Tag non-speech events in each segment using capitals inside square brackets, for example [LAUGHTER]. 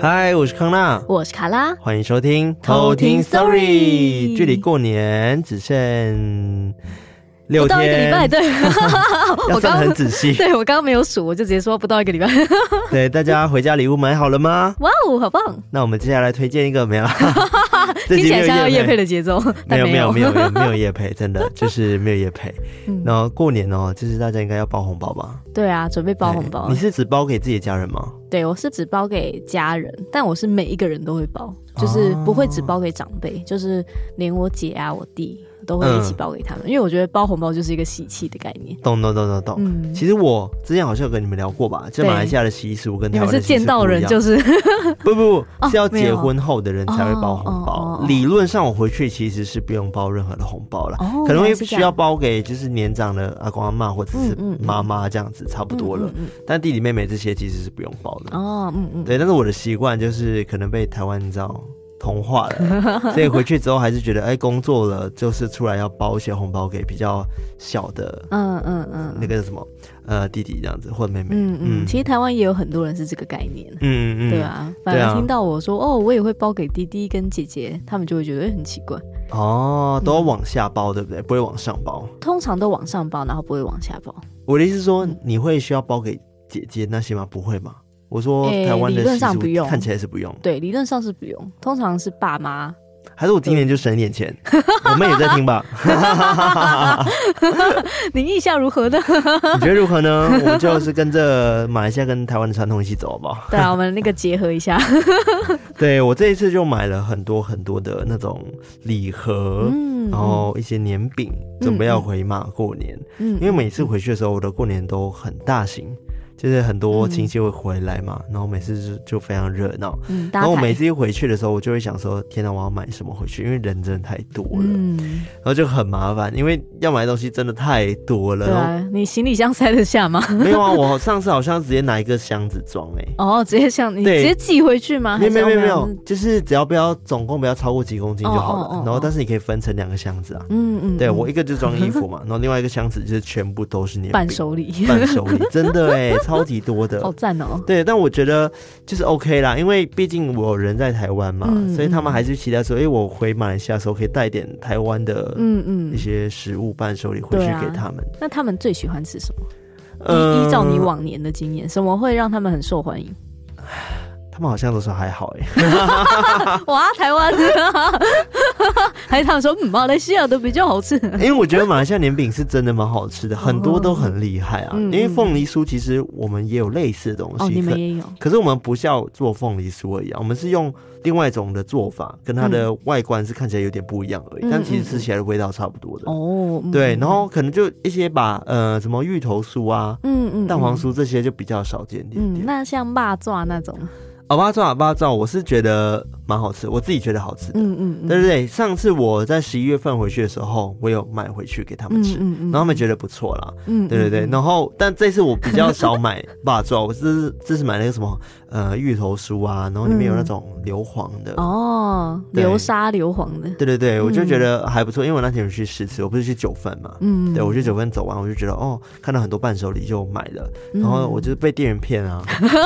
嗨，我是康娜，我是卡拉，欢迎收听偷听 Story。距离过年只剩六天，不到一个礼拜，对，[LAUGHS] 要算得很仔细。[LAUGHS] 对，我刚刚没有数，我就直接说不到一个礼拜。对，大家回家礼物买好了吗？哇哦，好棒！那我们接下来推荐一个没有？[LAUGHS] 听起来像要夜配的节奏，[LAUGHS] 没有没有没有没有没有 [LAUGHS] 业配，真的就是没有夜配。然后过年哦，就是大家应该要包红包吧？对啊，准备包红包。你是只包给自己的家人吗？对，我是只包给家人，但我是每一个人都会包，就是不会只包给长辈，就是连我姐啊、我弟都会一起包给他们，嗯、因为我觉得包红包就是一个喜气的概念。懂懂懂懂懂。嗯，其实我之前好像有跟你们聊过吧，就马来西亚的习俗跟。你们是见到人就是 [LAUGHS] 不不不，是要结婚后的人才会包红包。哦、理论上我回去其实是不用包任何的红包了，哦、可能会需要包给就是年长的阿公阿妈或者是妈妈这样子差不多了。但弟弟妹妹这些其实是不用包的。哦，嗯嗯。对，但是我的习惯就是可能被台湾你知道。同化了，[LAUGHS] 所以回去之后还是觉得，哎、欸，工作了就是出来要包一些红包给比较小的，嗯嗯嗯，那个什么，呃，弟弟这样子或者妹妹，嗯嗯。其实台湾也有很多人是这个概念，嗯嗯嗯，对啊。反而听到我说，啊、哦，我也会包给弟弟跟姐姐，他们就会觉得很奇怪。哦，都要往下包，对不对？不会往上包。通常都往上包，然后不会往下包。我的意思是说，你会需要包给姐姐那些吗？不会吗？我说台湾的习俗看起来是不用，对，理论上是不用，通常是爸妈。还是我今年就省一点钱，[LAUGHS] 我们也在听吧。[LAUGHS] 你意下如何呢？[LAUGHS] 你觉得如何呢？我们就是跟着马来西亚跟台湾的传统一起走，好不好？对啊，我们那个结合一下。对，我这一次就买了很多很多的那种礼盒，嗯，然后一些年饼，准备要回马过年。嗯，因为每次回去的时候，我的过年都很大型。就是很多亲戚会回来嘛，嗯、然后每次就就非常热闹。嗯，然后我每次一回去的时候，我就会想说：天哪，我要买什么回去？因为人真的太多了，嗯，然后就很麻烦，因为要买的东西真的太多了。对啊，你行李箱塞得下吗？没有啊，我上次好像直接拿一个箱子装诶。哦，直接像你直接寄回去吗？没有没有没有没有，就是只要不要总共不要超过几公斤就好了。哦哦哦哦，然后但是你可以分成两个箱子啊。嗯嗯，对我一个就装衣服嘛，[LAUGHS] 然后另外一个箱子就是全部都是年饼伴手礼，伴手礼真的诶，超级多的。[LAUGHS] 好赞哦！对，但我觉得就是 OK 啦，因为毕竟我人在台湾嘛，嗯、所以他们还是期待说，哎、欸，我回马来西亚的时候可以带点台湾的，嗯嗯，一些食物伴手礼回去给他们、啊。那他们最喜欢吃什么？依依照你往年的经验，呃、什么会让他们很受欢迎？他们好像都说还好哎，[LAUGHS] 哇，台湾，还是他们说马来西亚的比较好吃，因为我觉得马来西亚年饼是真的蛮好吃的，很多都很厉害啊。因为凤梨酥其实我们也有类似的东西，你们也有，可是我们不是要做凤梨酥而已啊，我们是用另外一种的做法，跟它的外观是看起来有点不一样而已，但其实吃起来的味道差不多的。哦。对，然后可能就一些把呃什么芋头酥啊，嗯嗯，蛋黄酥这些就比较少见点。嗯。那像肉粽那种。阿巴照阿巴照，我是觉得蛮好吃，我自己觉得好吃的。嗯嗯，对对对。上次我在十一月份回去的时候，我有买回去给他们吃，嗯嗯，然后他们觉得不错啦。嗯，对对对。然后，但这次我比较少买巴照，我是这是买那个什么呃芋头酥啊，然后里面有那种硫磺的哦，流沙硫磺的。对对对，我就觉得还不错，因为我那天有去试吃，我不是去九份嘛。嗯，对，我去九份走完，我就觉得哦，看到很多伴手礼就买了，然后我就被店员骗啊，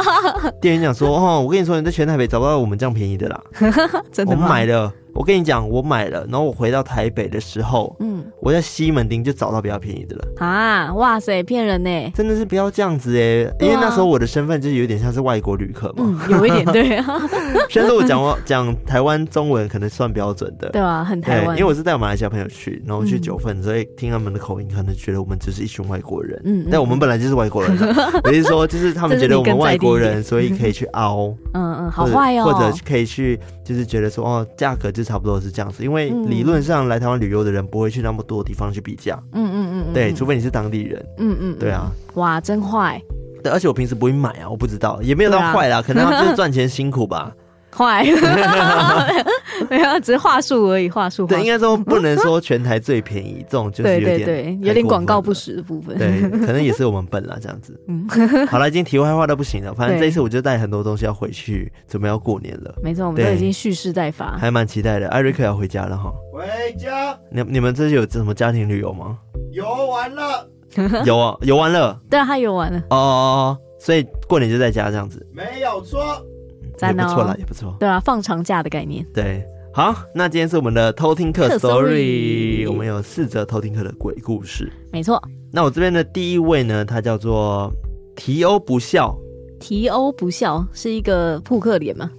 [LAUGHS] 店员讲说哦。我跟你说，你在全台北找不到我们这样便宜的啦，[LAUGHS] 真的吗？我买了。我跟你讲，我买了，然后我回到台北的时候，嗯，我在西门町就找到比较便宜的了啊！哇塞，骗人呢！真的是不要这样子哎，啊、因为那时候我的身份就是有点像是外国旅客嘛，嗯、有一点对啊。[LAUGHS] 虽然说我讲讲台湾中文可能算标准的，对啊，很台湾。因为我是带我马来西亚朋友去，然后去九份，所以听他们的口音，可能觉得我们只是一群外国人。嗯，但我们本来就是外国人。[LAUGHS] 我是说，就是他们觉得我们外国人，所以可以去凹。[LAUGHS] 嗯嗯，好坏哦。或者可以去，就是觉得说哦，价格就差不多是这样子。因为理论上来台湾旅游的人不会去那么多地方去比价，嗯嗯嗯，对，除非你是当地人，嗯嗯，对啊，哇，真坏，对，而且我平时不会买啊，我不知道，也没有到坏啦，可能就是赚钱辛苦吧，[LAUGHS] 坏，[LAUGHS] [LAUGHS] 没有，只是话术而已，话术。对，应该说不能说全台最便宜，这种就是有点对有点广告不实的部分。对，可能也是我们笨了这样子。[LAUGHS] 嗯，好了，已经题外话都不行了。反正这一次我就带很多东西要回去，准备要过年了。没错，我们都已经蓄势待发，还蛮期待的。艾瑞克要回家了哈。回家。你你们这是有什么家庭旅游吗？游完了。[LAUGHS] 有啊，游完了。对啊，他游完了。哦，所以过年就在家这样子。没有错。也不错了，也不错。对啊，放长假的概念。对，好，那今天是我们的偷听课 story，我们有四则偷听课的鬼故事。没错。那我这边的第一位呢，他叫做提欧不笑。提欧不笑是一个扑克脸吗？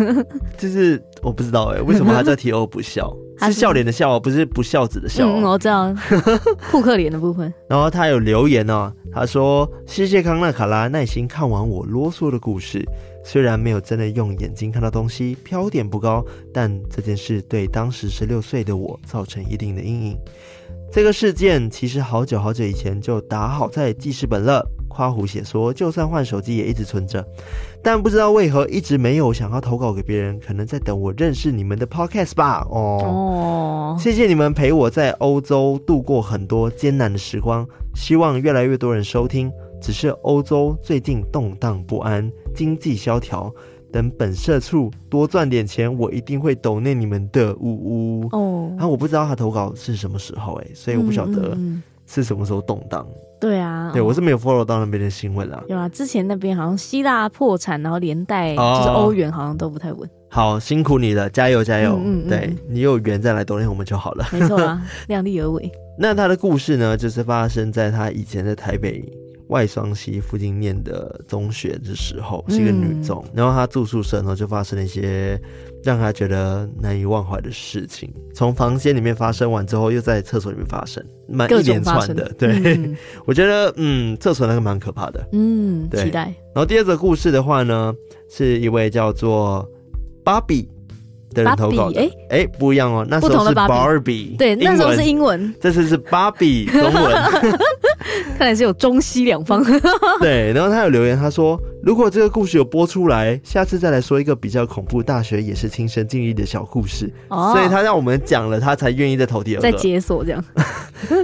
[LAUGHS] 就是我不知道哎、欸，为什么他叫 [LAUGHS] 提欧不笑？是笑脸的笑，不是不孝子的孝。嗯，我知道，[LAUGHS] 扑克脸的部分。然后他有留言哦，他说：“谢谢康纳卡拉耐心看完我啰嗦的故事。虽然没有真的用眼睛看到东西，飘点不高，但这件事对当时十六岁的我造成一定的阴影。这个事件其实好久好久以前就打好在记事本了。”夸胡写说，就算换手机也一直存着，但不知道为何一直没有想要投稿给别人，可能在等我认识你们的 podcast 吧。哦，谢谢你们陪我在欧洲度过很多艰难的时光，希望越来越多人收听。只是欧洲最近动荡不安，经济萧条，等本社畜多赚点钱，我一定会抖内你们的。呜呜哦，啊，我不知道他投稿是什么时候，哎，所以我不晓得是什么时候动荡。对啊，对我是没有 follow 到那边的新闻啦。有啊，之前那边好像希腊破产，然后连带就是欧元好像都不太稳。好，辛苦你了，加油加油！嗯，嗯，嗯，对你有缘再来抖内我们就好了。没错啊，[LAUGHS] 量力而为。那他的故事呢，就是发生在他以前在台北外双溪附近念的中学的时候，是一个女中，嗯、然后她住宿舍，然后就发生了一些。让她觉得难以忘怀的事情，从房间里面发生完之后，又在厕所里面发生，蛮一连串的。对，嗯、[LAUGHS] 我觉得，嗯，厕所那个蛮可怕的。嗯，对。期待。然后第二个故事的话呢，是一位叫做芭比的人投稿的。哎哎、不一样哦，那时候是 Barbie，对，那时候是英文，这次是芭比中文。[LAUGHS] [LAUGHS] [LAUGHS] 看来是有中西两方。[LAUGHS] 对，然后他有留言，他说。如果这个故事有播出来，下次再来说一个比较恐怖，大学也是亲身经历的小故事。哦，所以他让我们讲了，他才愿意再投第二个。再解锁这样。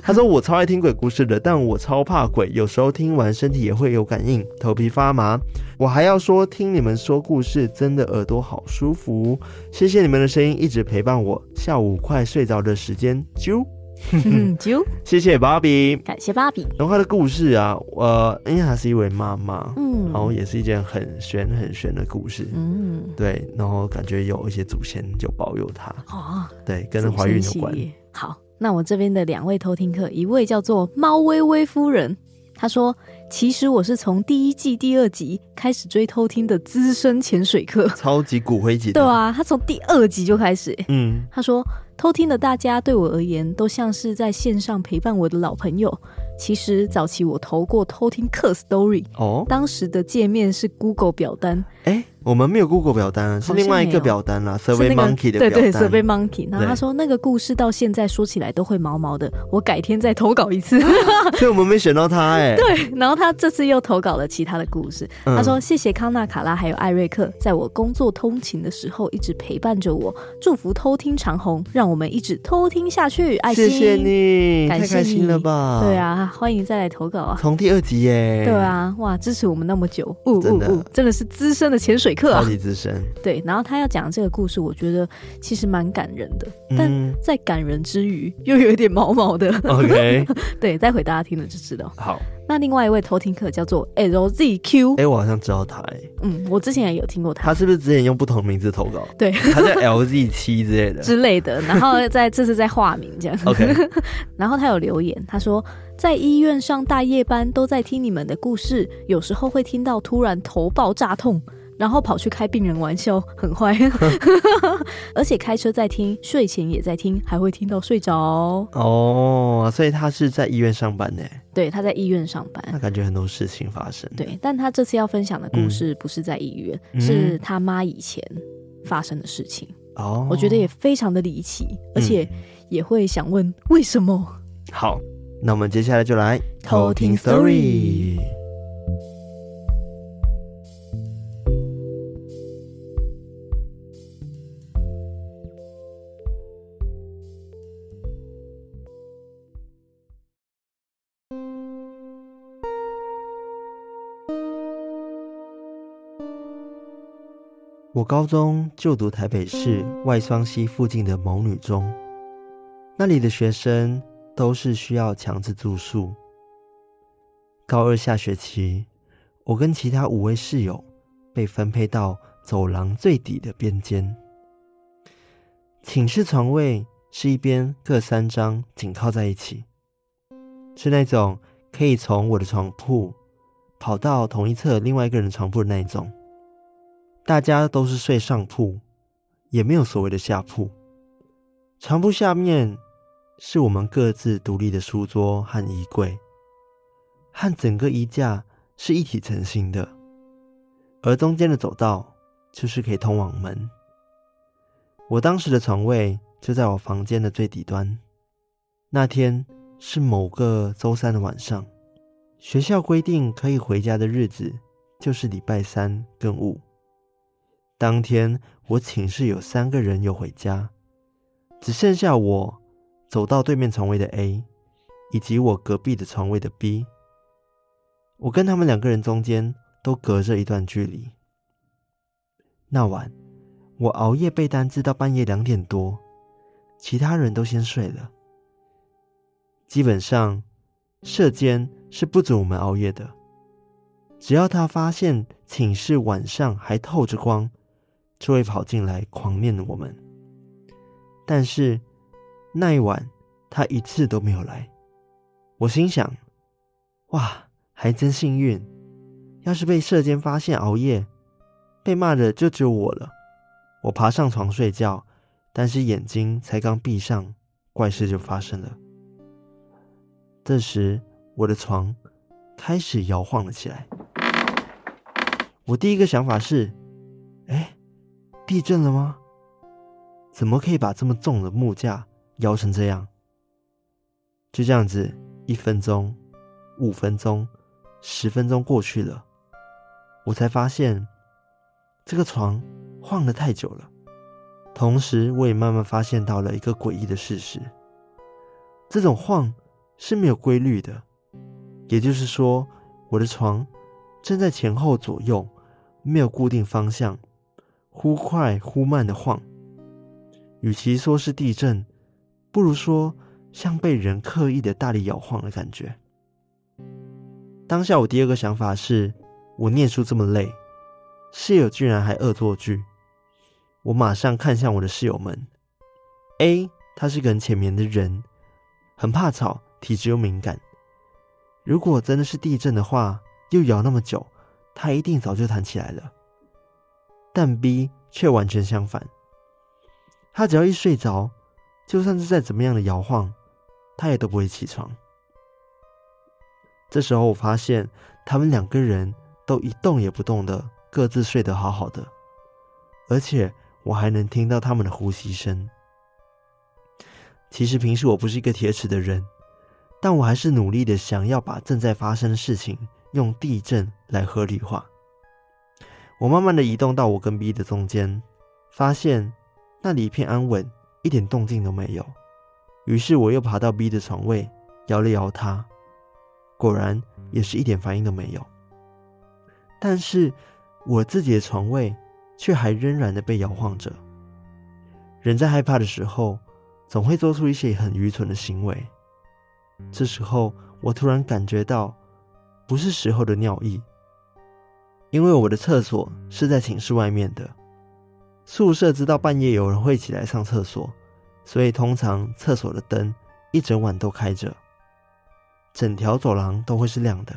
他说我超爱听鬼故事的，但我超怕鬼，有时候听完身体也会有感应，头皮发麻。我还要说，听你们说故事真的耳朵好舒服，谢谢你们的声音一直陪伴我，下午快睡着的时间啾。嗯，就。谢谢芭比，感谢芭比。然后他的故事啊，呃，因为她是一位妈妈，嗯，然后也是一件很玄很玄的故事，嗯，对，然后感觉有一些祖先就保佑她，哦，对，跟怀孕有关。好，那我这边的两位偷听客，一位叫做猫微微夫人，她说，其实我是从第一季第二集开始追偷听的资深潜水客，超级骨灰级的，对啊，他从第二集就开始，嗯，他说。偷听的大家对我而言都像是在线上陪伴我的老朋友。其实早期我投过偷听客 story，哦，当时的界面是 Google 表单，欸我们没有 Google 表单，是另外一个表单啦，Survey Monkey 的表单。对对，Survey Monkey。然后他说那个故事到现在说起来都会毛毛的，我改天再投稿一次。[LAUGHS] 所以我们没选到他哎。[LAUGHS] 对，然后他这次又投稿了其他的故事。他说谢谢康纳、卡拉还有艾瑞克，在我工作通勤的时候一直陪伴着我，祝福偷听长虹，让我们一直偷听下去。爱心，谢谢你，太开心了吧？对啊，欢迎再来投稿啊！从第二集耶。对啊，哇，支持我们那么久，真的真的是资深的潜水。超级资深，对，然后他要讲这个故事，我觉得其实蛮感人的，嗯、但在感人之余又有一点毛毛的。OK，[LAUGHS] 对，待会大家听了就知道。好，那另外一位偷听客叫做 LZQ，哎、欸，我好像知道他，哎，嗯，我之前也有听过他，他是不是之前用不同名字投稿？对，他叫 LZ 七之类的。之类的，然后在这次在化名这样。OK，[LAUGHS] 然后他有留言，他说在医院上大夜班都在听你们的故事，有时候会听到突然头爆炸痛。然后跑去开病人玩笑，很坏。[LAUGHS] 而且开车在听，睡前也在听，还会听到睡着。哦，所以他是在医院上班呢？对，他在医院上班。那感觉很多事情发生。对，但他这次要分享的故事不是在医院，嗯、是他妈以前发生的事情。哦，我觉得也非常的离奇，而且也会想问为什么。好，那我们接下来就来偷听 story。我高中就读台北市外双溪附近的某女中，那里的学生都是需要强制住宿。高二下学期，我跟其他五位室友被分配到走廊最底的边间。寝室床位是一边各三张，紧靠在一起，是那种可以从我的床铺跑到同一侧另外一个人床铺的那一种。大家都是睡上铺，也没有所谓的下铺。床铺下面是我们各自独立的书桌和衣柜，和整个衣架是一体成型的。而中间的走道就是可以通往门。我当时的床位就在我房间的最底端。那天是某个周三的晚上，学校规定可以回家的日子就是礼拜三跟五。当天我寝室有三个人有回家，只剩下我走到对面床位的 A，以及我隔壁的床位的 B。我跟他们两个人中间都隔着一段距离。那晚我熬夜背单字到半夜两点多，其他人都先睡了。基本上，舍监是不准我们熬夜的，只要他发现寝室晚上还透着光。就会跑进来狂念我们，但是那一晚他一次都没有来。我心想：哇，还真幸运！要是被射监发现熬夜，被骂的就只有我了。我爬上床睡觉，但是眼睛才刚闭上，怪事就发生了。这时，我的床开始摇晃了起来。我第一个想法是：哎。地震了吗？怎么可以把这么重的木架摇成这样？就这样子，一分钟、五分钟、十分钟过去了，我才发现这个床晃得太久了。同时，我也慢慢发现到了一个诡异的事实：这种晃是没有规律的，也就是说，我的床正在前后左右，没有固定方向。忽快忽慢的晃，与其说是地震，不如说像被人刻意的大力摇晃的感觉。当下我第二个想法是，我念书这么累，室友居然还恶作剧。我马上看向我的室友们，A 他是个很浅眠的人，很怕吵，体质又敏感。如果真的是地震的话，又摇那么久，他一定早就弹起来了。但 B 却完全相反，他只要一睡着，就算是再怎么样的摇晃，他也都不会起床。这时候我发现，他们两个人都一动也不动的，各自睡得好好的，而且我还能听到他们的呼吸声。其实平时我不是一个铁齿的人，但我还是努力的想要把正在发生的事情用地震来合理化。我慢慢的移动到我跟 B 的中间，发现那里一片安稳，一点动静都没有。于是我又爬到 B 的床位，摇了摇它，果然也是一点反应都没有。但是我自己的床位却还仍然的被摇晃着。人在害怕的时候，总会做出一些很愚蠢的行为。这时候我突然感觉到，不是时候的尿意。因为我的厕所是在寝室外面的，宿舍知道半夜有人会起来上厕所，所以通常厕所的灯一整晚都开着，整条走廊都会是亮的。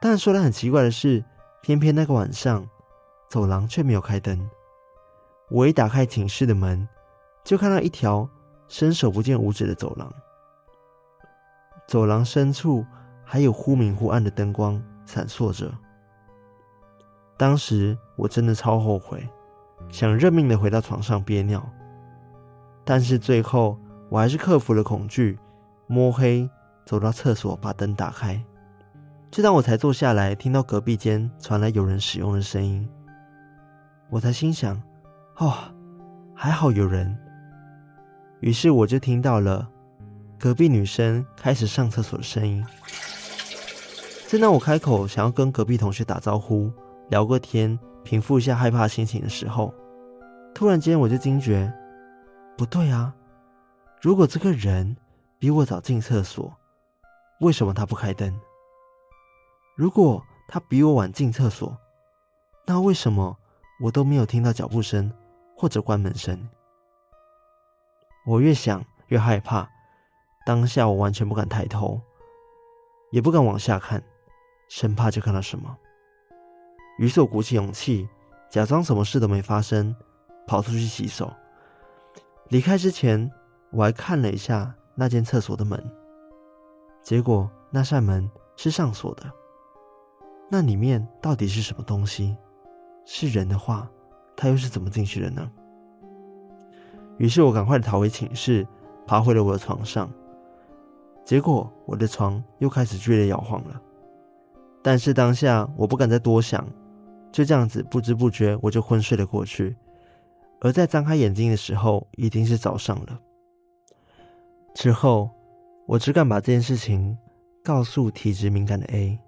但说来很奇怪的是，偏偏那个晚上，走廊却没有开灯。我一打开寝室的门，就看到一条伸手不见五指的走廊，走廊深处还有忽明忽暗的灯光闪烁着。当时我真的超后悔，想认命的回到床上憋尿，但是最后我还是克服了恐惧，摸黑走到厕所把灯打开。就当我才坐下来，听到隔壁间传来有人使用的声音，我才心想：哦，还好有人。于是我就听到了隔壁女生开始上厕所的声音。正当我开口想要跟隔壁同学打招呼。聊个天，平复一下害怕心情的时候，突然间我就惊觉，不对啊！如果这个人比我早进厕所，为什么他不开灯？如果他比我晚进厕所，那为什么我都没有听到脚步声或者关门声？我越想越害怕，当下我完全不敢抬头，也不敢往下看，生怕就看到什么。于是我鼓起勇气，假装什么事都没发生，跑出去洗手。离开之前，我还看了一下那间厕所的门，结果那扇门是上锁的。那里面到底是什么东西？是人的话，他又是怎么进去的呢？于是我赶快逃回寝室，爬回了我的床上。结果我的床又开始剧烈摇晃了。但是当下我不敢再多想，就这样子不知不觉我就昏睡了过去。而在张开眼睛的时候，已经是早上了。之后我只敢把这件事情告诉体质敏感的 A，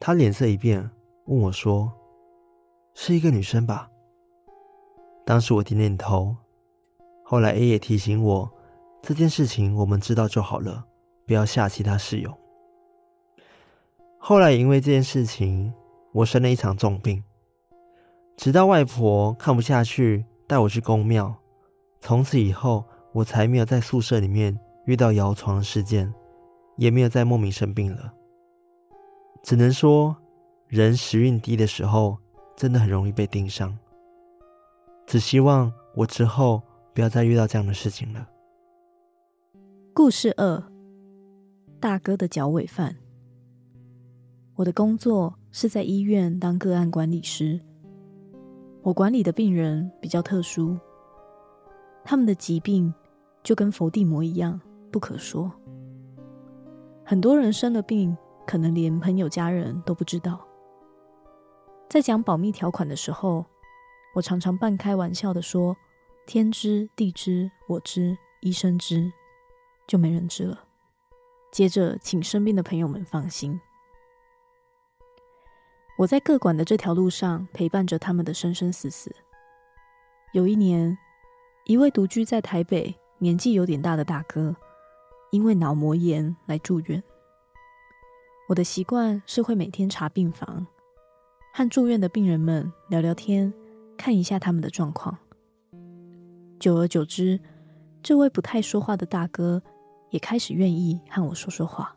他脸色一变，问我说：“是一个女生吧？”当时我点点头。后来 A 也提醒我，这件事情我们知道就好了，不要吓其他室友。后来因为这件事情，我生了一场重病，直到外婆看不下去，带我去宫庙。从此以后，我才没有在宿舍里面遇到摇床事件，也没有再莫名生病了。只能说，人时运低的时候，真的很容易被盯上。只希望我之后。不要再遇到这样的事情了。故事二：大哥的脚尾饭。我的工作是在医院当个案管理师。我管理的病人比较特殊，他们的疾病就跟佛地魔一样不可说。很多人生了病，可能连朋友家人都不知道。在讲保密条款的时候，我常常半开玩笑的说。天知地知我知，医生知，就没人知了。接着，请生病的朋友们放心，我在各馆的这条路上陪伴着他们的生生死死。有一年，一位独居在台北、年纪有点大的大哥，因为脑膜炎来住院。我的习惯是会每天查病房，和住院的病人们聊聊天，看一下他们的状况。久而久之，这位不太说话的大哥也开始愿意和我说说话。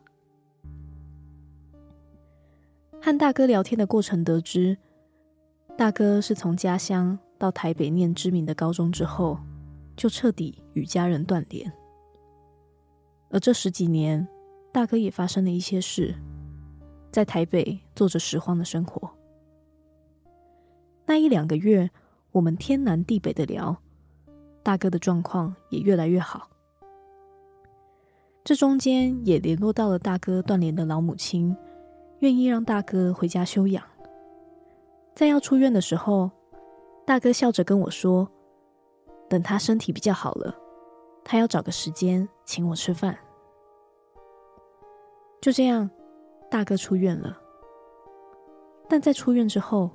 和大哥聊天的过程得知，大哥是从家乡到台北念知名的高中之后，就彻底与家人断联。而这十几年，大哥也发生了一些事，在台北做着拾荒的生活。那一两个月，我们天南地北的聊。大哥的状况也越来越好，这中间也联络到了大哥断联的老母亲，愿意让大哥回家休养。在要出院的时候，大哥笑着跟我说：“等他身体比较好了，他要找个时间请我吃饭。”就这样，大哥出院了。但在出院之后，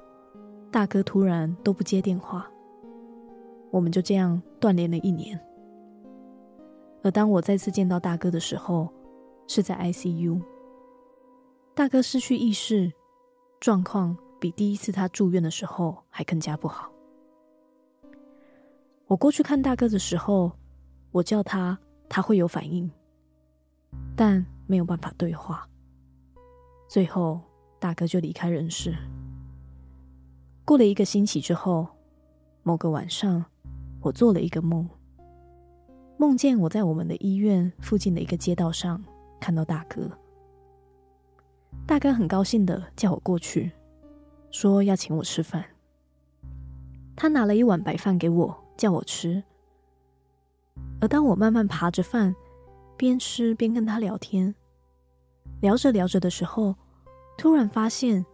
大哥突然都不接电话。我们就这样断联了一年。而当我再次见到大哥的时候，是在 ICU。大哥失去意识，状况比第一次他住院的时候还更加不好。我过去看大哥的时候，我叫他，他会有反应，但没有办法对话。最后，大哥就离开人世。过了一个星期之后，某个晚上。我做了一个梦，梦见我在我们的医院附近的一个街道上看到大哥。大哥很高兴的叫我过去，说要请我吃饭。他拿了一碗白饭给我，叫我吃。而当我慢慢扒着饭，边吃边跟他聊天，聊着聊着的时候，突然发现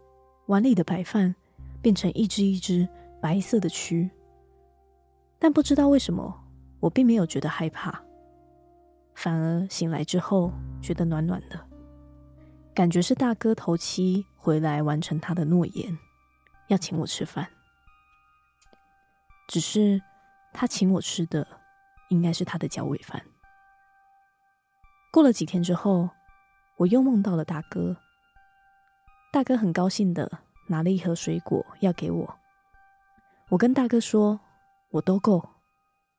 碗里的白饭变成一只一只白色的蛆。但不知道为什么，我并没有觉得害怕，反而醒来之后觉得暖暖的，感觉是大哥头七回来完成他的诺言，要请我吃饭。只是他请我吃的应该是他的脚尾饭。过了几天之后，我又梦到了大哥。大哥很高兴的拿了一盒水果要给我，我跟大哥说我都够，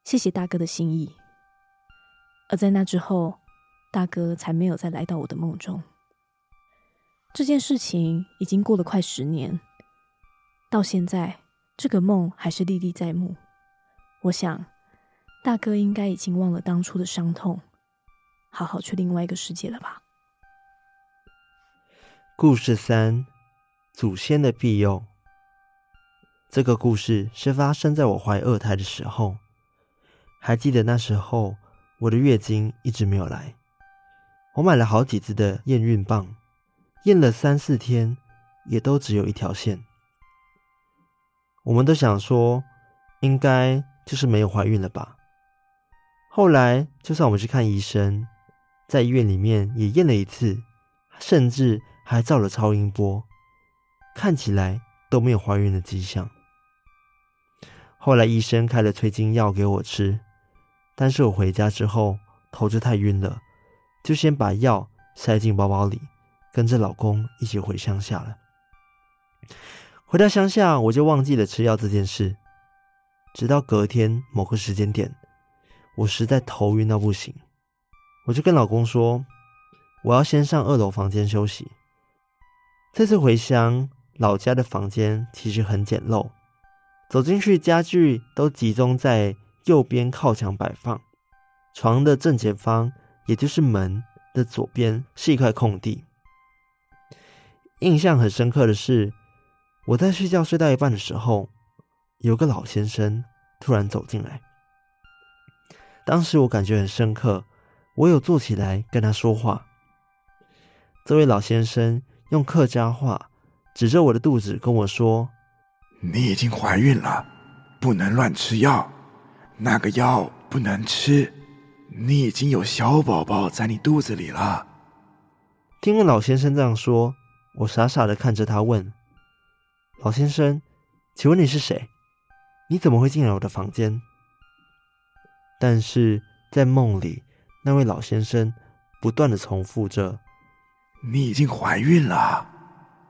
谢谢大哥的心意。而在那之后，大哥才没有再来到我的梦中。这件事情已经过了快十年，到现在这个梦还是历历在目。我想，大哥应该已经忘了当初的伤痛。好好去另外一个世界了吧。故事三：祖先的庇佑。这个故事是发生在我怀二胎的时候。还记得那时候，我的月经一直没有来。我买了好几支的验孕棒，验了三四天，也都只有一条线。我们都想说，应该就是没有怀孕了吧。后来，就算我们去看医生。在医院里面也验了一次，甚至还照了超音波，看起来都没有怀孕的迹象。后来医生开了催经药给我吃，但是我回家之后头就太晕了，就先把药塞进包包里，跟着老公一起回乡下了。回到乡下，我就忘记了吃药这件事，直到隔天某个时间点，我实在头晕到不行。我就跟老公说，我要先上二楼房间休息。这次回乡，老家的房间其实很简陋，走进去家具都集中在右边靠墙摆放，床的正前方，也就是门的左边是一块空地。印象很深刻的是，我在睡觉睡到一半的时候，有个老先生突然走进来，当时我感觉很深刻。我有坐起来跟他说话。这位老先生用客家话指着我的肚子跟我说：“你已经怀孕了，不能乱吃药，那个药不能吃。你已经有小宝宝在你肚子里了。”听了老先生这样说，我傻傻的看着他问：“老先生，请问你是谁？你怎么会进来我的房间？”但是在梦里。那位老先生不断的重复着：“你已经怀孕了，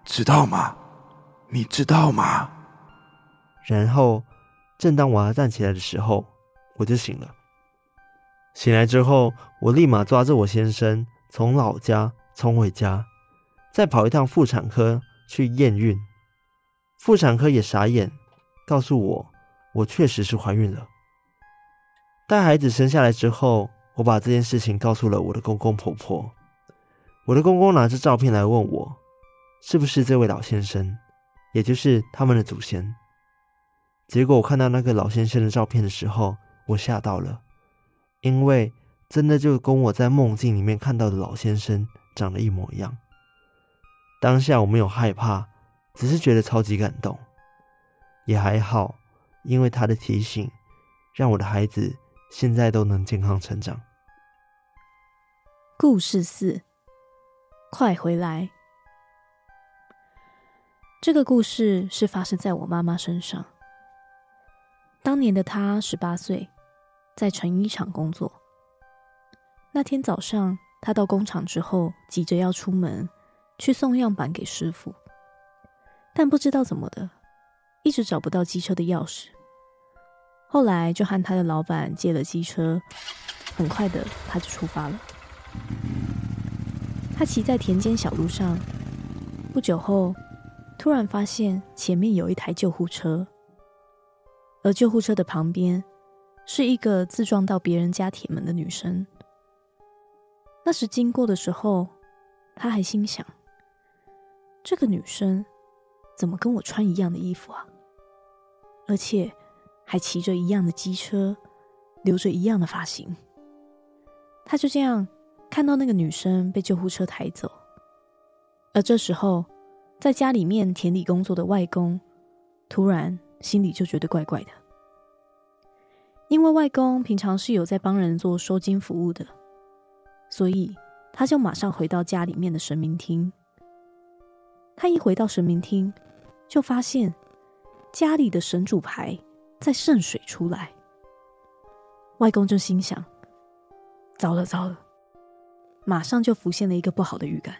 知道吗？你知道吗？”然后，正当我要站起来的时候，我就醒了。醒来之后，我立马抓着我先生从老家冲回家，再跑一趟妇产科去验孕。妇产科也傻眼，告诉我我确实是怀孕了。带孩子生下来之后。我把这件事情告诉了我的公公婆婆，我的公公拿着照片来问我，是不是这位老先生，也就是他们的祖先。结果我看到那个老先生的照片的时候，我吓到了，因为真的就跟我在梦境里面看到的老先生长得一模一样。当下我没有害怕，只是觉得超级感动，也还好，因为他的提醒，让我的孩子。现在都能健康成长。故事四，快回来！这个故事是发生在我妈妈身上。当年的她十八岁，在成衣厂工作。那天早上，她到工厂之后，急着要出门去送样板给师傅，但不知道怎么的，一直找不到机车的钥匙。后来就和他的老板借了机车，很快的他就出发了。他骑在田间小路上，不久后突然发现前面有一台救护车，而救护车的旁边是一个自撞到别人家铁门的女生。那时经过的时候，他还心想：这个女生怎么跟我穿一样的衣服啊？而且。还骑着一样的机车，留着一样的发型。他就这样看到那个女生被救护车抬走，而这时候，在家里面田里工作的外公，突然心里就觉得怪怪的，因为外公平常是有在帮人做收金服务的，所以他就马上回到家里面的神明厅。他一回到神明厅，就发现家里的神主牌。在渗水出来。外公就心想：糟了糟了，马上就浮现了一个不好的预感。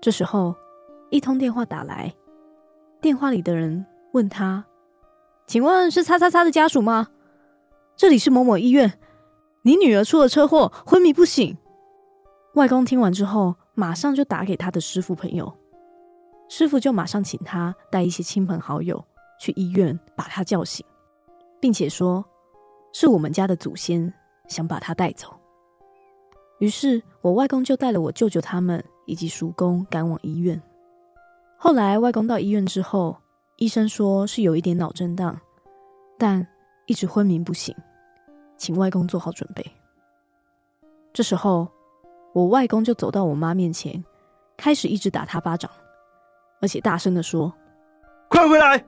这时候，一通电话打来，电话里的人问他：“请问是叉叉叉的家属吗？这里是某某医院，你女儿出了车祸，昏迷不醒。”外公听完之后，马上就打给他的师傅朋友，师傅就马上请他带一些亲朋好友去医院把他叫醒，并且说。是我们家的祖先想把他带走，于是我外公就带了我舅舅他们以及叔公赶往医院。后来外公到医院之后，医生说是有一点脑震荡，但一直昏迷不醒，请外公做好准备。这时候，我外公就走到我妈面前，开始一直打他巴掌，而且大声的说：“快回来，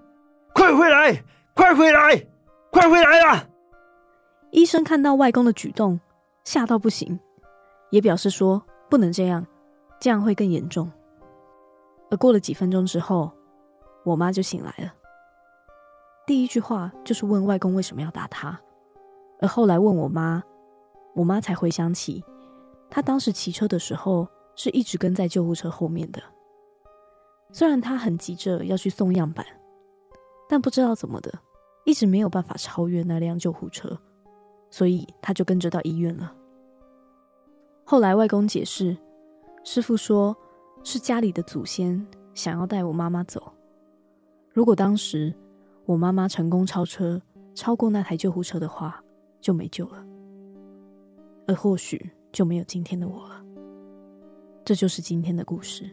快回来，快回来，快回来啊！”医生看到外公的举动，吓到不行，也表示说不能这样，这样会更严重。而过了几分钟之后，我妈就醒来了。第一句话就是问外公为什么要打他，而后来问我妈，我妈才回想起，她当时骑车的时候是一直跟在救护车后面的。虽然他很急着要去送样板，但不知道怎么的，一直没有办法超越那辆救护车。所以他就跟着到医院了。后来外公解释，师傅说是家里的祖先想要带我妈妈走。如果当时我妈妈成功超车，超过那台救护车的话，就没救了，而或许就没有今天的我了。这就是今天的故事。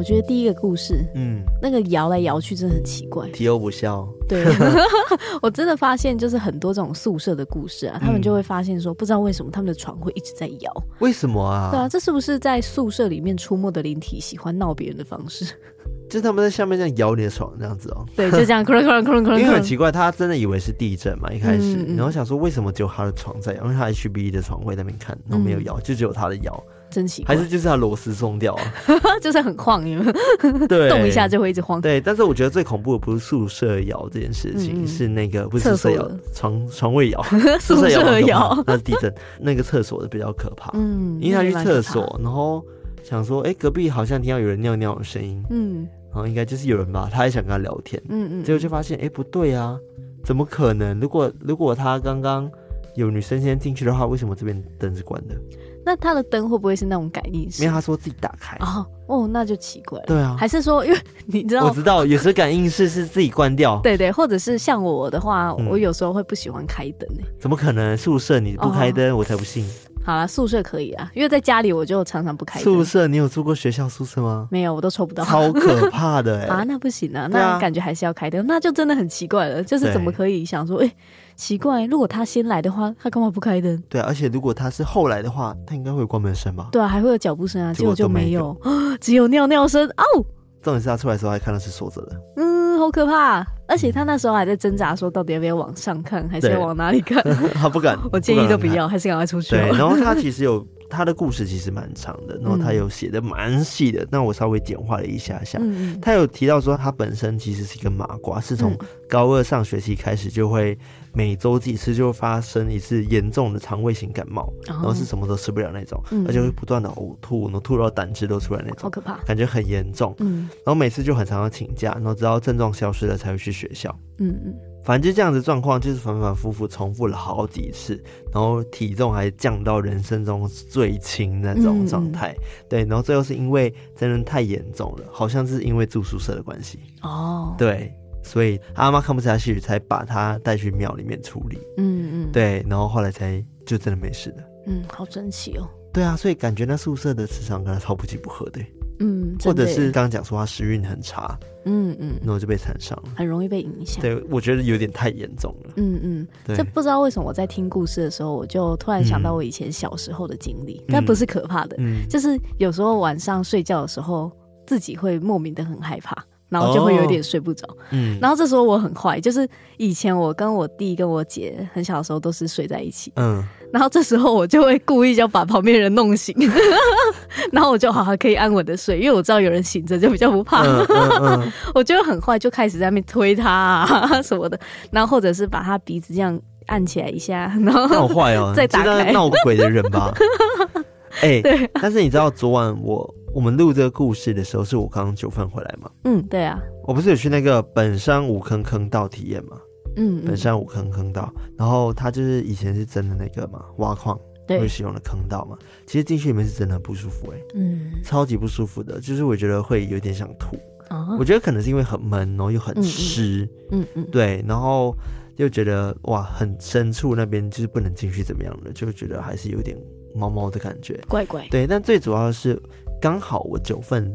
我觉得第一个故事，嗯，那个摇来摇去真的很奇怪，提欧不笑。对，[LAUGHS] 我真的发现，就是很多这种宿舍的故事啊，他们就会发现说，不知道为什么他们的床会一直在摇，为什么啊？对啊，这是不是在宿舍里面出没的灵体喜欢闹别人的方式？[LAUGHS] 就是他们在下面这样摇你的床，这样子哦、喔。对，就这样，[LAUGHS] 因为很奇怪，他真的以为是地震嘛，一开始，然后想说为什么只有他的床在摇，因为他 HB 的床位在那边看，然后没有摇，就只有他的摇。真奇怪，还是就是他螺丝松掉啊？[LAUGHS] 就是很晃？对，动一下就会一直晃。对，但是我觉得最恐怖的不是宿舍摇这件事情，嗯、是那个不是宿舍摇，床床位摇，[LAUGHS] 宿舍摇那是地震。那个厕所的比较可怕，嗯，因为他去厕所，然后想说，哎、欸，隔壁好像听到有人尿尿的声音，嗯，然后应该就是有人吧，他还想跟他聊天，嗯嗯，结果就发现，哎、欸，不对啊，怎么可能？如果如果他刚刚有女生先进去的话，为什么这边灯是关的？那他的灯会不会是那种感应式？没有，他说自己打开。哦哦，那就奇怪了。对啊，还是说，因为你知道，我知道有时感应式是自己关掉。[LAUGHS] 对对，或者是像我的话，嗯、我有时候会不喜欢开灯。怎么可能？宿舍你不开灯，哦、我才不信。好啦，宿舍可以啊，因为在家里我就常常不开灯。宿舍，你有住过学校宿舍吗？没有，我都抽不到。超可怕的哎！[LAUGHS] 啊，那不行啊，那感觉还是要开灯，啊、那就真的很奇怪了。就是怎么可以想说，哎、欸，奇怪，如果他先来的话，他干嘛不开灯？对啊，而且如果他是后来的话，他应该会有关门声吧？对啊，还会有脚步声啊，结果就没有，[GASPS] 只有尿尿声。哦，重点是他出来的时候还看到是锁着的。嗯，好可怕。而且他那时候还在挣扎，说到底要不要往上看，还是要往哪里看？[LAUGHS] 他不敢，[LAUGHS] 我建议都不要，还是赶快出去。对，然后他其实有他的故事，其实蛮长的，然后他有写的蛮细的，那我稍微简化了一下下。他有提到说，他本身其实是一个麻瓜，是从高二上学期开始就会每周几次就会发生一次严重的肠胃型感冒，然后是什么都吃不了那种，而且会不断的呕吐，然后吐到胆汁都出来那种，好可怕，感觉很严重。嗯，然后每次就很常要请假，然后直到症状消失了才会去学校。嗯嗯，反正就这样子状况，就是反反复复重复了好几次，然后体重还降到人生中最轻那种状态。嗯、对，然后最后是因为真的太严重了，好像是因为住宿舍的关系哦。对，所以他阿妈看不下去，才把他带去庙里面处理。嗯嗯，对，然后后来才就真的没事的。嗯，好神奇哦。对啊，所以感觉那宿舍的磁场跟他超不急不合的。嗯，或者是刚刚讲说他时运很差，嗯嗯，然后就被缠上了，很容易被影响。对，我觉得有点太严重了。嗯嗯，这不知道为什么我在听故事的时候，我就突然想到我以前小时候的经历，嗯、但不是可怕的，嗯，就是有时候晚上睡觉的时候，自己会莫名的很害怕。然后就会有点睡不着，嗯，然后这时候我很坏，就是以前我跟我弟跟我姐很小的时候都是睡在一起，嗯，然后这时候我就会故意就把旁边人弄醒，[LAUGHS] 然后我就好好可以安稳的睡，因为我知道有人醒着就比较不怕，嗯嗯嗯、[LAUGHS] 我就很坏，就开始在那边推他啊 [LAUGHS] 什么的，然后或者是把他鼻子这样按起来一下，然后好坏哦，再打开。闹鬼的人吧，哎，对，但是你知道昨晚我。我们录这个故事的时候，是我刚刚九份回来嘛？嗯，对啊。我不是有去那个本山五坑坑道体验嘛？嗯，本山五坑坑道，然后它就是以前是真的那个嘛，挖矿会使用的坑道嘛。其实进去里面是真的很不舒服哎、欸，嗯，超级不舒服的，就是我觉得会有点想吐。哦、我觉得可能是因为很闷，然后又很湿，嗯嗯，对，然后又觉得哇，很深处那边就是不能进去，怎么样的，就觉得还是有点毛毛的感觉，怪怪。对，但最主要的是。刚好我九份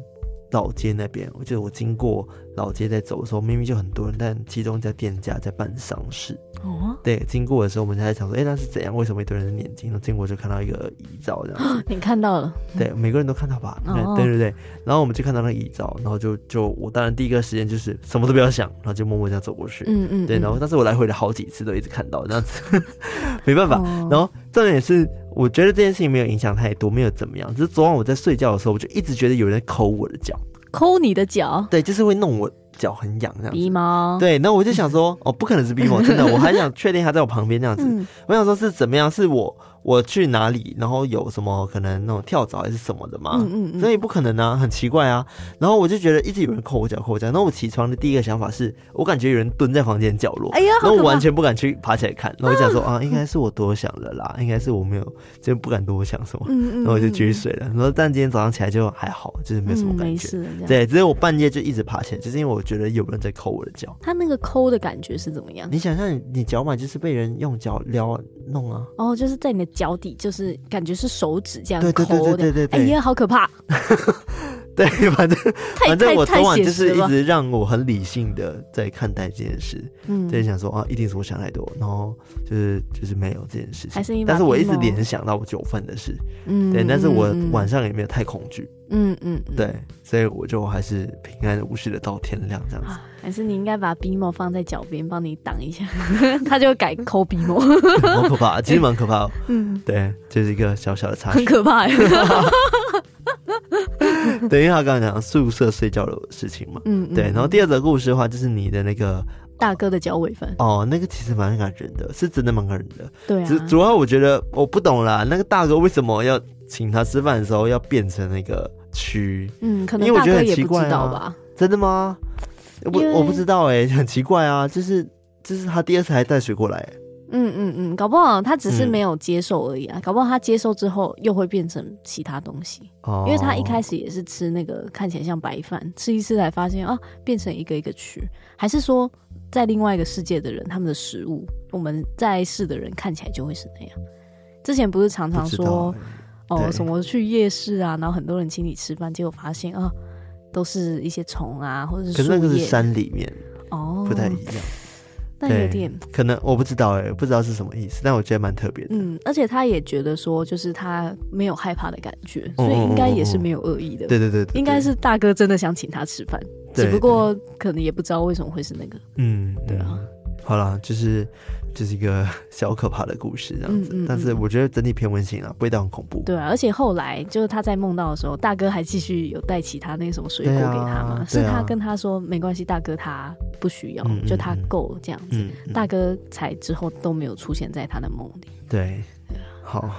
老街那边，我记得我经过老街在走的时候，明明就很多人，但其中一家店家在办丧事。哦，对，经过的时候我们才在想说，哎、欸，那是怎样？为什么一堆人很眼睛？然后经过就看到一个遗照这样。[LAUGHS] 你看到了？对，每个人都看到吧？哦、对对对。然后我们就看到那个遗照，然后就就我当然第一个时间就是什么都不要想，然后就默默这样走过去。嗯嗯。对，然后但是我来回了好几次都一直看到这样子，[LAUGHS] 没办法。哦、然后重点也是。我觉得这件事情没有影响太多，没有怎么样。只是昨晚我在睡觉的时候，我就一直觉得有人抠我的脚，抠你的脚，对，就是会弄我脚很痒这样子。鼻毛，对，那我就想说，哦，不可能是鼻毛，真的，我还想确定他在我旁边这样子。嗯、我想说是怎么样，是我。我去哪里，然后有什么可能那种跳蚤还是什么的嘛？嗯嗯嗯，所以不可能啊，很奇怪啊。然后我就觉得一直有人抠我脚，抠我脚。然后我起床的第一个想法是，我感觉有人蹲在房间角落，哎呀，然后我完全不敢去爬起来看。然后我就想说啊，应该是我多想了啦，应该是我没有，就不敢多想什么。嗯嗯，然后我就继续睡了。然后但今天早上起来就还好，就是没有什么感觉。对，只是我半夜就一直爬起来，就是因为我觉得有人在抠我的脚。他那个抠的感觉是怎么样？你想象你脚板，就是被人用脚撩弄啊。哦，就是在你的脚底，就是。感觉是手指这样抠的，对对对对对对，哎呀，好可怕！[LAUGHS] 对，反正反正我昨晚就是一直让我很理性的在看待这件事，嗯，在想说啊，一定是我想太多，然后就是就是没有这件事情，还是但是我一直联想到我九份的事，嗯，对，但是我晚上也没有太恐惧，嗯嗯，对，所以我就还是平安无事的到天亮这样子。还是你应该把 BMO 放在脚边，帮你挡一下，[LAUGHS] 他就会改抠鼻毛，好可怕，其实蛮可怕，嗯，对，就是一个小小的差距，很可怕。等一下，刚刚讲宿舍睡觉的事情嘛，嗯，对。然后第二则故事的话，就是你的那个大哥的脚尾饭哦，那个其实蛮感人的，是真的蛮感人的。对啊，主主要我觉得我不懂啦，那个大哥为什么要请他吃饭的时候要变成那个蛆？嗯，可能大哥也不知道吧？真的吗？我我不知道哎，[LAUGHS] 很奇怪啊，就是就是他第二次还带水过来。嗯嗯嗯，搞不好他只是没有接受而已啊，嗯、搞不好他接受之后又会变成其他东西，哦、因为他一开始也是吃那个看起来像白饭，吃一吃才发现啊，变成一个一个蛆，还是说在另外一个世界的人，他们的食物，我们在世的人看起来就会是那样？之前不是常常说哦什么去夜市啊，然后很多人请你吃饭，结果发现啊，都是一些虫啊，或者是，可是那个是山里面哦，不太一样。[LAUGHS] 那有点可能我不知道哎、欸，不知道是什么意思，但我觉得蛮特别的。嗯，而且他也觉得说，就是他没有害怕的感觉，所以应该也是没有恶意的。对对对，应该是大哥真的想请他吃饭，只不过可能也不知道为什么会是那个。嗯，对啊。好了，就是就是一个 [LAUGHS] 小可怕的故事这样子，嗯嗯嗯，但是我觉得整体偏温馨啊，不会到很恐怖。对啊，而且后来就是他在梦到的时候，大哥还继续有带其他那个什么水果给他嘛，啊、是他跟他说、啊、没关系，大哥他不需要，就他够这样子，大哥才之后都没有出现在他的梦里。对，好。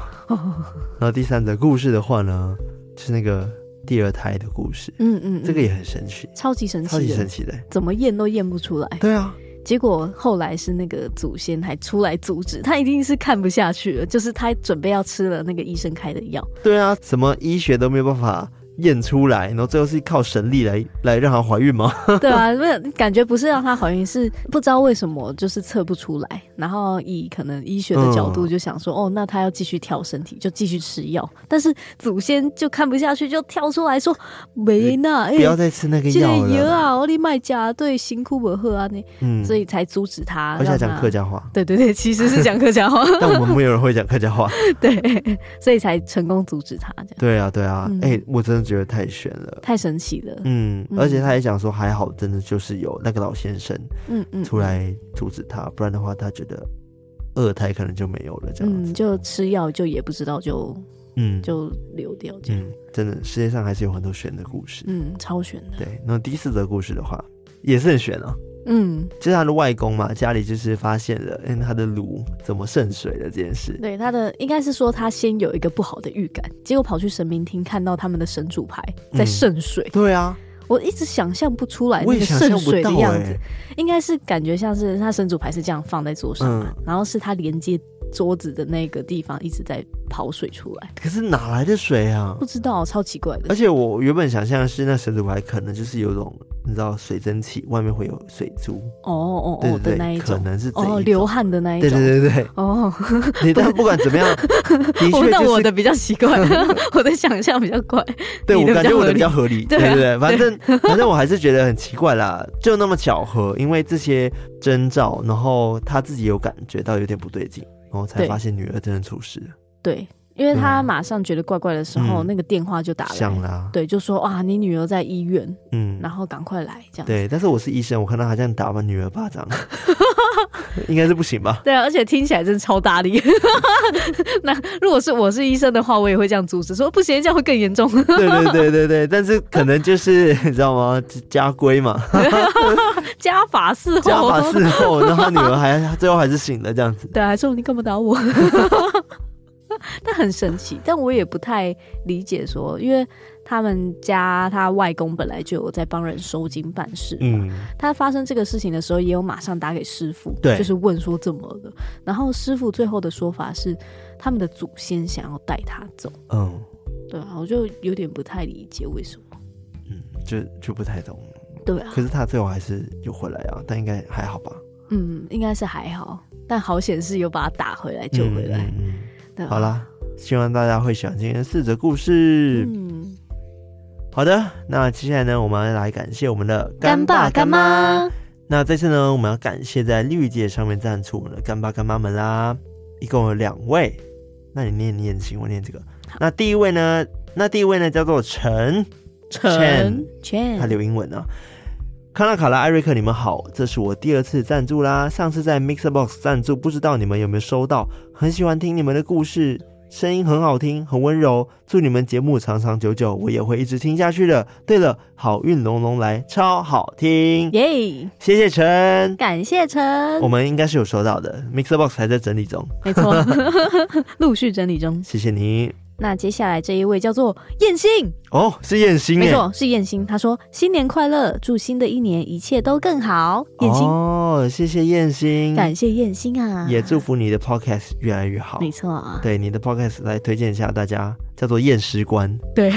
然后第三则故事的话呢，就是那个第二胎的故事。嗯，嗯嗯，这个也很神奇，超级神奇，超级神奇的，怎么验都验不出来。对啊。结果后来是那个祖先还出来阻止，他一定是看不下去了，就是他准备要吃了那个医生开的药。对啊，什么医学都没有办法验出来，然后最后是靠神力来来让她怀孕吗？[LAUGHS] 对啊，没有感觉不是让她怀孕，是不知道为什么就是测不出来。然后以可能医学的角度就想说，嗯、哦，那她要继续跳身体，就继续吃药。但是祖先就看不下去，就跳出来说：“没呢，哎，不要再吃那个药了啊！我的卖家对辛苦不喝啊，那嗯，所以才阻止她。”而且讲客家话，对对对，其实是讲客家话，[LAUGHS] 但我们没有人会讲客家话，[LAUGHS] 对，所以才成功阻止她。对啊，对啊，哎、嗯欸，我真的觉得太悬了，太神奇了。嗯，而且他也讲说，还好，真的就是有那个老先生，嗯嗯，出来阻止他，不然的话，他觉得二胎可能就没有了，这样子，嗯、就吃药就也不知道就，嗯，就流掉这样。嗯，真的，世界上还是有很多悬的故事，嗯，超悬的。对，那第四则故事的话，也是很悬啊。嗯，就是他的外公嘛，家里就是发现了，嗯，他的炉怎么渗水了这件事。对，他的应该是说他先有一个不好的预感，结果跑去神明厅看到他们的神主牌在渗水。嗯。对啊，我一直想象不出来那个渗水的样子，应该是感觉像是他神主牌是这样放在桌上，嗯，然后是他连接桌子的那个地方一直在跑水出来。可是哪来的水啊？不知道，超奇怪的。而且我原本想象是那神主牌可能就是有种。你知道水蒸气外面会有水珠哦哦哦的那一种，可能是哦流汗的那一种，对对对对哦。你但不管怎么样，[LAUGHS] 的确就是我的比较奇怪，[LAUGHS] 我的想象比较怪。对，我感觉我的比较合理，对对对，[LAUGHS] 反正反正我还是觉得很奇怪啦，就那么巧合，因为这些征兆，然后他自己有感觉到有点不对劲，然后才发现女儿真的出事了。对。因为他马上觉得怪怪的时候，嗯、那个电话就打响了，啊，对，就说哇，你女儿在医院，嗯，然后赶快来这样。对，但是我是医生，我看到他这样打我女儿巴掌，[LAUGHS] 应该是不行吧？对啊，而且听起来真的超大力。[LAUGHS] 那如果是我是医生的话，我也会这样阻止，说不行，这样会更严重。对对对对对，[LAUGHS] 但是可能就是你知道吗？家规嘛，家法伺候，家法伺候，然后女儿还最后还是醒了这样子。对，还说你干嘛打我？[LAUGHS] 但很神奇，但我也不太理解说，因为他们家他外公本来就有在帮人收金办事，嗯，他发生这个事情的时候，也有马上打给师傅，对，就是问说怎么了，然后师傅最后的说法是，他们的祖先想要带他走，嗯，对啊，我就有点不太理解为什么，嗯，就就不太懂，对啊，可是他最后还是有回来啊，但应该还好吧，嗯，应该是还好，但好险是有把他打回来救回来。嗯嗯嗯好啦，希望大家会喜欢今天的四则故事。嗯，好的，那接下来呢，我们来感谢我们的干爸干妈。那这次呢，我们要感谢在绿界上面赞助我们的干爸干妈们啦，一共有两位。那你念念行，我念这个。那第一位呢，那第一位呢叫做陈陈陈，他留英文呢、啊。康纳、卡拉、艾瑞克，你们好，这是我第二次赞助啦。上次在 Mixerbox 赞助，不知道你们有没有收到？很喜欢听你们的故事，声音很好听，很温柔。祝你们节目长长久久，我也会一直听下去的。对了，好运隆隆来，超好听耶!谢谢陈，感谢陈，我们应该是有收到的。Mixerbox 还在整理中，没错，[LAUGHS] 陆续整理中。谢谢你。那接下来这一位叫做燕心哦，是燕心，没错，是燕心。他说：“新年快乐，祝新的一年一切都更好。”燕心哦，谢谢燕心，感谢燕心啊，也祝福你的 podcast 越来越好。没错啊，对你的 podcast 来推荐一下大家，叫做验尸官。对，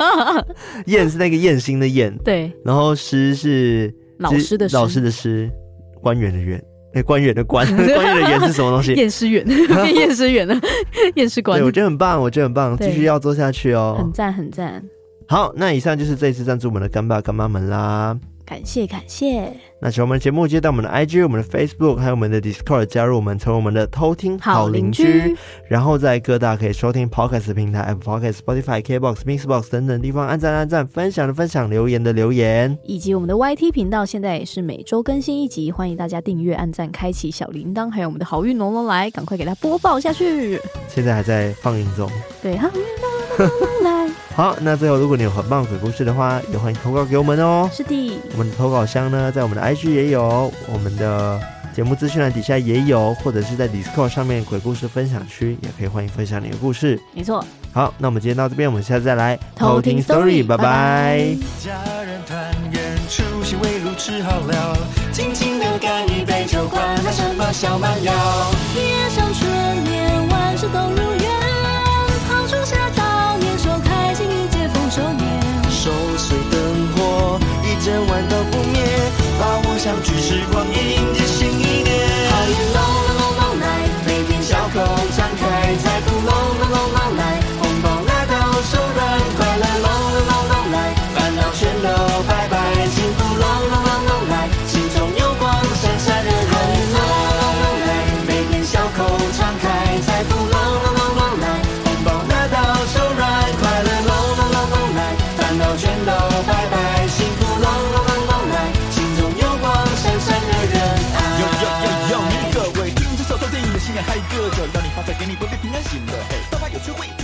[LAUGHS] 验是那个燕心的燕，对，然后师是老师的老师的师，官员的员。哎，官员的官，[LAUGHS] 官员的员是什么东西？[LAUGHS] 验尸员，[LAUGHS] 验尸员了？验尸官。对，我觉得很棒，我觉得很棒，继续要做下去哦。很赞，很赞。好，那以上就是这一次赞助我们的干爸干妈们啦。感谢感谢。那喜欢我们的节目，记得到我们的 IG、我们的 Facebook 还有我们的 Discord 加入我们，成为我们的偷听好邻居。然后在各大可以收听 Podcast 平台，Apple Podcast、Spotify、KBox、Mixbox 等等地方按赞按赞，分享的分享，留言的留言，以及我们的 YT 频道，现在也是每周更新一集，欢迎大家订阅、按赞、开启小铃铛，还有我们的好运龙龙来，赶快给它播报下去。现在还在放映中。对，好运龙龙来。好，那最后，如果你有很棒的鬼故事的话，也欢迎投稿给我们哦。是的，我们的投稿箱呢，在我们的 IG 也有，我们的节目资讯栏底下也有，或者是在 Discord 上面鬼故事分享区，也可以欢迎分享你的故事。没错。好，那我们今天到这边，我们下次再来偷听 Story，拜拜。家人团圆，除夕围炉吃好了，轻轻的干一杯酒，管他什么小蛮腰，夜上春联，万事都如愿，手随灯火一整晚都不灭，把我想起时光迎接新一年。好运隆隆隆隆来，每天笑口常开，财富隆隆隆隆来。我被平安醒了诶爸爸有智慧。